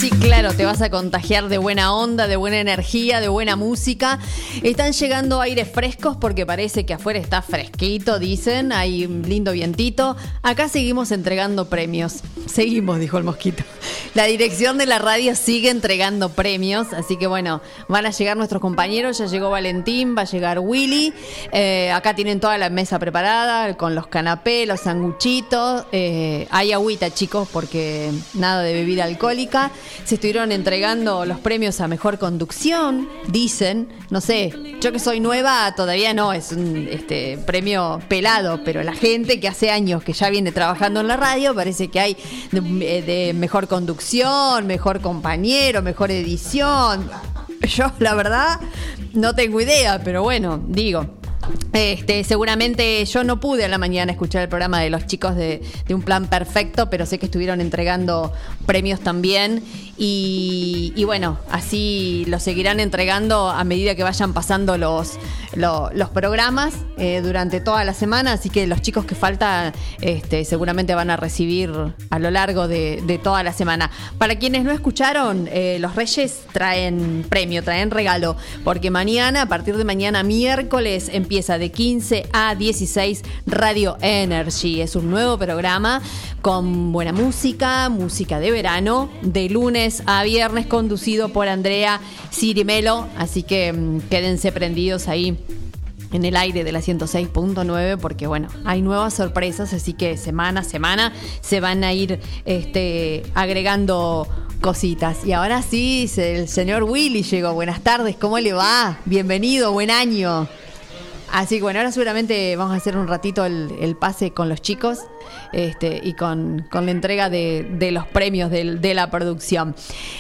[SPEAKER 2] Sí, claro, te vas a contagiar de buena onda, de buena energía, de buena música. Están llegando aires frescos porque parece que afuera está fresquito, dicen. Hay un lindo vientito. Acá seguimos entregando premios. Seguimos, dijo el mosquito. La dirección de la radio sigue entregando premios, así que bueno, van a llegar nuestros compañeros. Ya llegó Valentín, va a llegar Willy. Eh, acá tienen toda la mesa preparada con los canapés, los sanguchitos. Eh, hay agüita, chicos, porque nada de bebida alcohólica. Se estuvieron entregando los premios a mejor conducción, dicen. No sé, yo que soy nueva, todavía no, es un este, premio pelado, pero la gente que hace años que ya viene trabajando en la radio, parece que hay de, eh, de mejor conducción, mejor compañero, mejor edición. Yo, la verdad, no tengo idea, pero bueno, digo. Este, seguramente yo no pude a la mañana escuchar el programa de los chicos de, de Un Plan Perfecto, pero sé que estuvieron entregando premios también. Y, bueno, así lo seguirán entregando a medida que vayan pasando los, lo- los programas eh, durante toda la semana. Así que los chicos que faltan este, seguramente van a recibir a lo largo de, de toda la semana. Para quienes no escucharon, eh, los Reyes traen premio, traen regalo, porque mañana, a partir de mañana miércoles, empieza de 15 a 16 Radio Energy. Es un nuevo programa con buena música, música de verano, de lunes a viernes, conducido por Andrea Cirimelo. Así que mm, quédense prendidos ahí en el aire de la 106.9 porque bueno, hay nuevas sorpresas, así que semana a semana se van a ir este, agregando cositas. Y ahora sí, el señor Willy llegó. Buenas tardes, ¿cómo le va? Bienvenido, buen año. Así que bueno, ahora seguramente vamos a hacer un ratito el pase con los chicos este, y con, con la entrega de, de los premios de, la producción.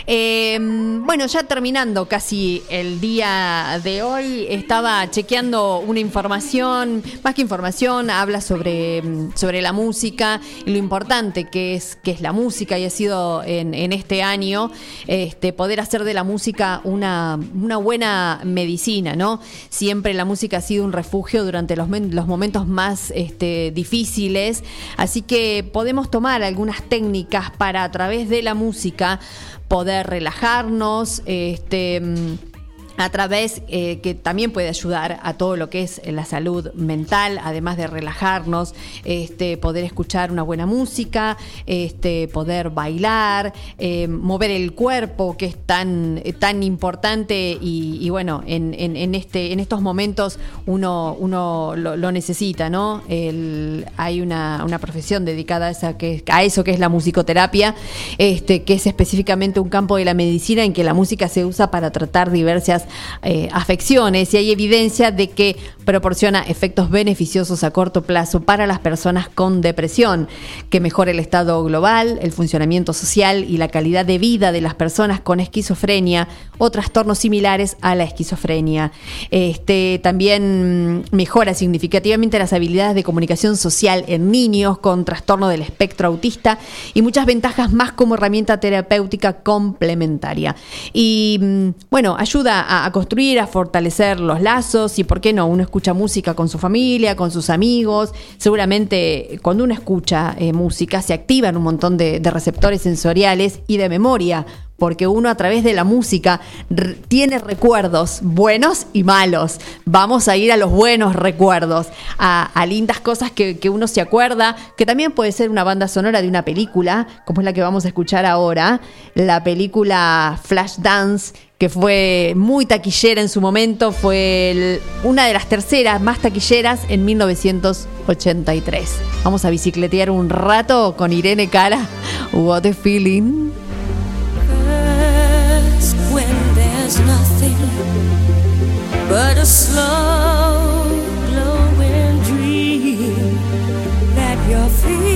[SPEAKER 2] Eh, bueno, ya terminando casi el día de hoy, estaba chequeando una información, más que información, habla sobre, mm, sobre la música y lo importante que es, que es la música y ha sido en, este año este, poder hacer de la música una, una buena medicina, ¿no? Siempre la música ha sido un refugio durante los, los momentos más este, difíciles, así que podemos tomar algunas técnicas para a través de la música poder relajarnos, este, mm, a través eh, que también puede ayudar a todo lo que es la salud mental, además de relajarnos, este, poder escuchar una buena música, este, poder bailar, eh, mover el cuerpo, que es tan, eh, tan importante y, y bueno, en, en- en este, en estos momentos uno, uno lo, lo necesita, ¿no? El- hay una, una profesión dedicada a, esa que, a eso que es la musicoterapia, este, que es específicamente un campo de la medicina en que la música se usa para tratar diversas eh, afecciones y hay evidencia de que proporciona efectos beneficiosos a corto plazo para las personas con depresión, que mejora el estado global, el funcionamiento social y la calidad de vida de las personas con esquizofrenia o trastornos similares a la esquizofrenia. Este, también mejora significativamente las habilidades de comunicación social en niños con trastorno del espectro autista y muchas ventajas más como herramienta terapéutica complementaria. Y mm, bueno, ayuda a, a construir, a fortalecer los lazos y, ¿por qué no? Uno escucha música con su familia, con sus amigos. Seguramente cuando uno escucha eh, música se activan un montón de, receptores sensoriales y de memoria porque uno a través de la música tiene recuerdos buenos y malos. Vamos a ir a los buenos recuerdos, a, a lindas cosas que, que uno se acuerda, que también puede ser una banda sonora de una película, como es la que vamos a escuchar ahora, la película Flashdance que fue muy taquillera en su momento, fue una de las terceras más taquilleras en 1983. Vamos a bicicletear un rato con Irene Cara. What a feeling.
[SPEAKER 8] But a slow glowing dream that your fear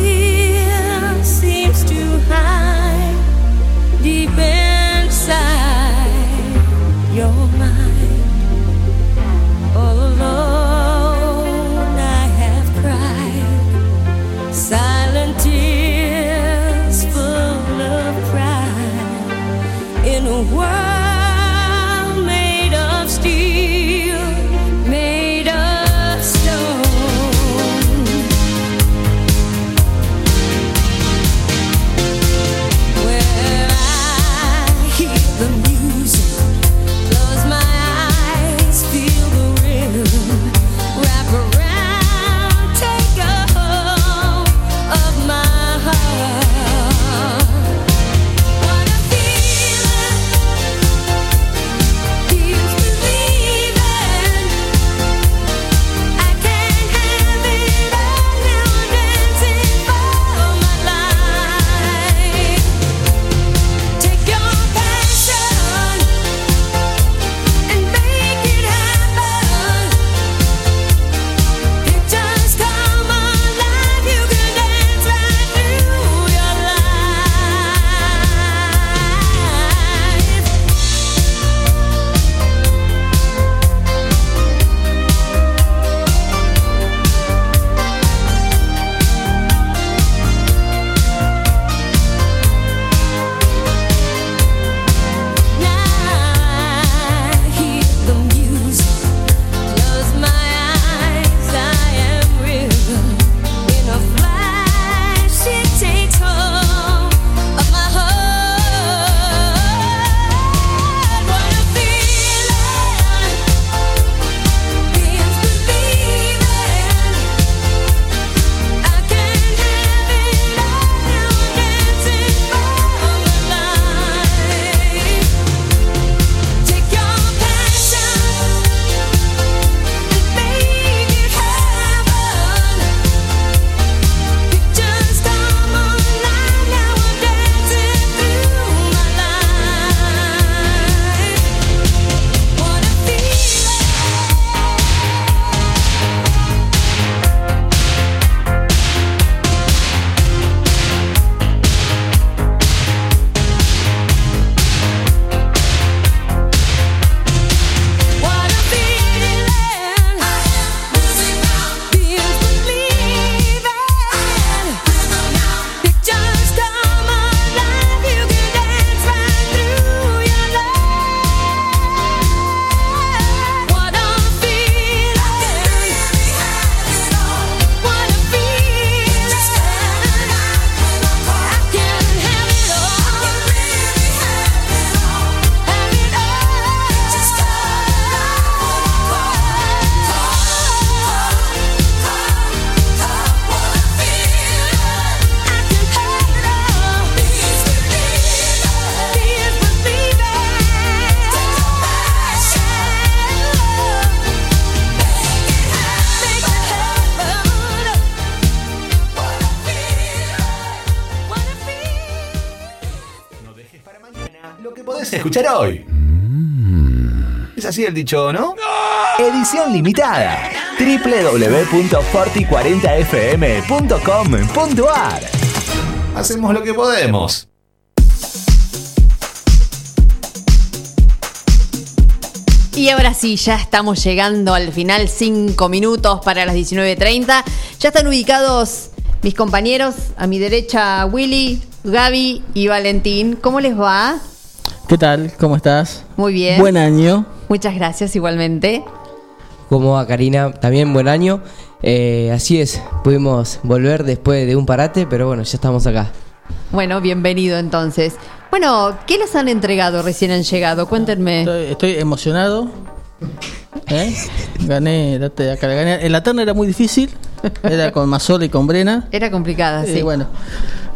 [SPEAKER 1] escuchar hoy. Es así el dicho, ¿no? Edición limitada. www.forti40fm.com.ar Hacemos lo que podemos.
[SPEAKER 2] Y ahora sí, ya estamos llegando al final, cinco minutos para las 19.30. Ya están ubicados mis compañeros, a mi derecha Willy, Gaby y Valentín. ¿Cómo les va?
[SPEAKER 16] ¿Qué tal? ¿Cómo estás?
[SPEAKER 2] Muy bien.
[SPEAKER 16] Buen año.
[SPEAKER 2] Muchas gracias igualmente.
[SPEAKER 17] ¿Cómo va Karina? También buen año. Eh, así es, pudimos volver después de un parate, pero bueno, ya estamos acá.
[SPEAKER 2] Bueno, bienvenido entonces. Bueno, ¿qué les han entregado recién han llegado? Cuéntenme.
[SPEAKER 16] Estoy, estoy emocionado. ¿Eh? Gané, date acá, gané. En la terna era muy difícil. Era con Mazola y con Brena.
[SPEAKER 2] Era complicada,
[SPEAKER 16] Eh,
[SPEAKER 2] sí.
[SPEAKER 16] bueno,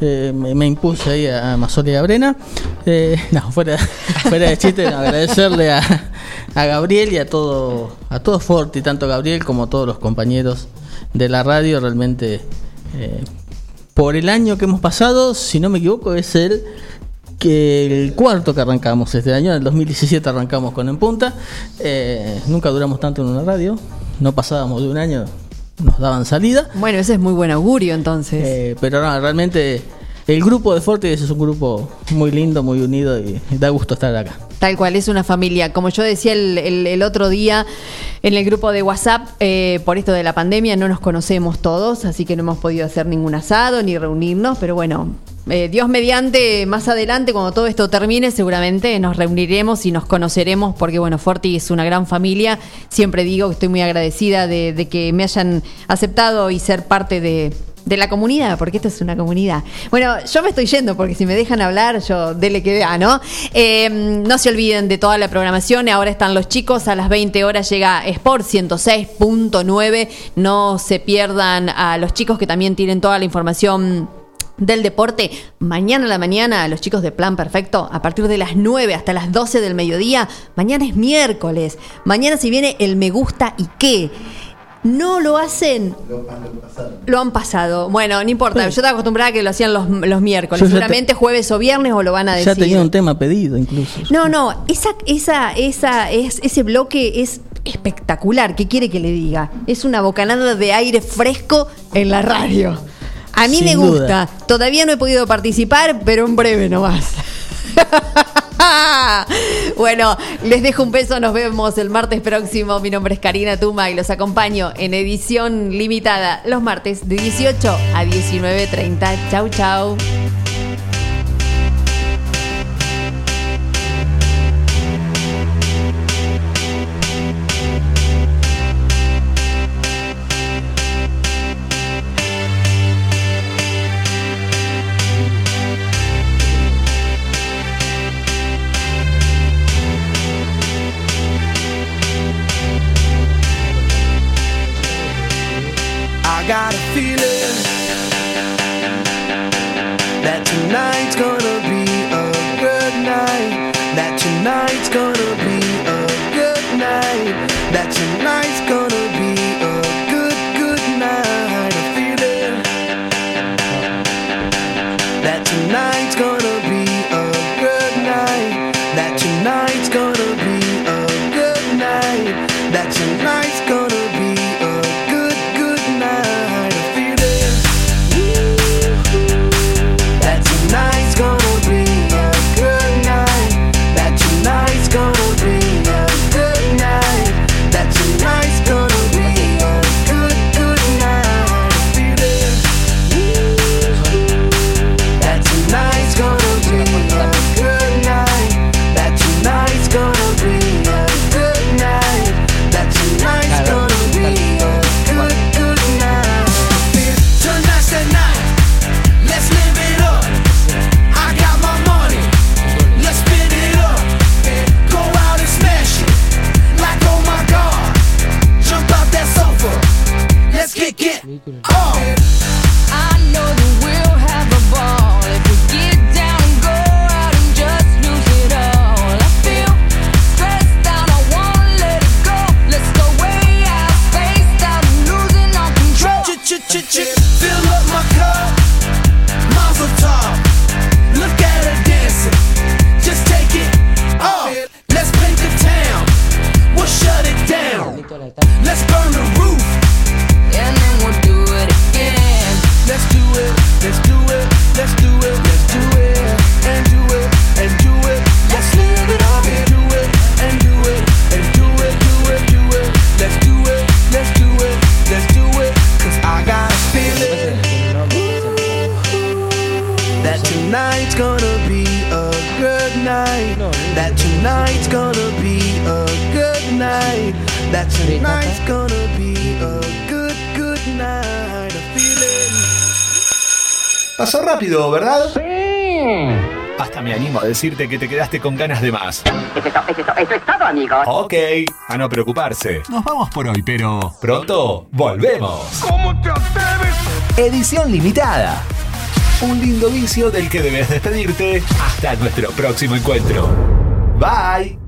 [SPEAKER 16] eh, me, me impuse ahí a Mazola y a Brena. Eh, no, fuera, fuera de chiste, agradecerle a, a Gabriel y a todo, a todo Forti, tanto Gabriel como todos los compañeros de la radio. Realmente, eh, por el año que hemos pasado, si no me equivoco, es el que el cuarto que arrancamos este año, en el 2017 arrancamos con En Punta. Eh, nunca duramos tanto en una radio, no pasábamos de un año, nos daban salida.
[SPEAKER 2] Bueno, ese es muy buen augurio entonces.
[SPEAKER 16] Eh, pero no, realmente el grupo de Fortes es un grupo muy lindo, muy unido y da gusto estar acá.
[SPEAKER 2] Tal cual, es una familia. Como yo decía el, el- el otro día en el grupo de WhatsApp, eh, por esto de la pandemia no nos conocemos todos, así que no hemos podido hacer ningún asado ni reunirnos, pero bueno. Eh, Dios mediante, más adelante, cuando todo esto termine, seguramente nos reuniremos y nos conoceremos, porque bueno, Forti es una gran familia. Siempre digo que estoy muy agradecida de, que me hayan aceptado y ser parte de, la comunidad, porque esto es una comunidad. Bueno, yo me estoy yendo porque si me dejan hablar, yo dele que vea, ¿no? Eh, no se olviden de toda la programación. Ahora están los chicos, a las 20 horas llega Sport 106.9. No se pierdan a los chicos que también tienen toda la información del deporte. Mañana a la mañana, los chicos de Plan Perfecto, a partir de las 9 hasta las 12 del mediodía. Mañana es miércoles. Mañana si viene el me gusta y qué. No lo hacen. Lo han pasado. Bueno, no importa. Yo estaba acostumbrada a que lo hacían los, los miércoles.
[SPEAKER 16] Ya te-
[SPEAKER 2] Seguramente jueves o viernes o lo van a
[SPEAKER 16] Ya
[SPEAKER 2] decir.
[SPEAKER 16] tenía un tema pedido incluso.
[SPEAKER 2] No, no, esa, esa, esa, es, ese bloque es espectacular. ¿Qué quiere que le diga? Es una bocanada de aire fresco en la radio. A mí
[SPEAKER 16] Sin
[SPEAKER 2] me
[SPEAKER 16] duda.
[SPEAKER 2] gusta. Todavía no he podido participar, pero en breve nomás. bueno, les dejo un beso, nos vemos el martes próximo. Mi nombre es Karina Tuma y los acompaño en edición limitada los martes de 18 a 19.30. Chau, chau.
[SPEAKER 1] Decirte que te quedaste con ganas de más.
[SPEAKER 18] Eso es todo, amigos.
[SPEAKER 1] Ok, a no preocuparse. Nos vamos por hoy, pero pronto volvemos.
[SPEAKER 19] ¿Cómo te atreves?
[SPEAKER 1] Edición limitada. Un lindo vicio del que debes despedirte hasta nuestro próximo encuentro. Bye.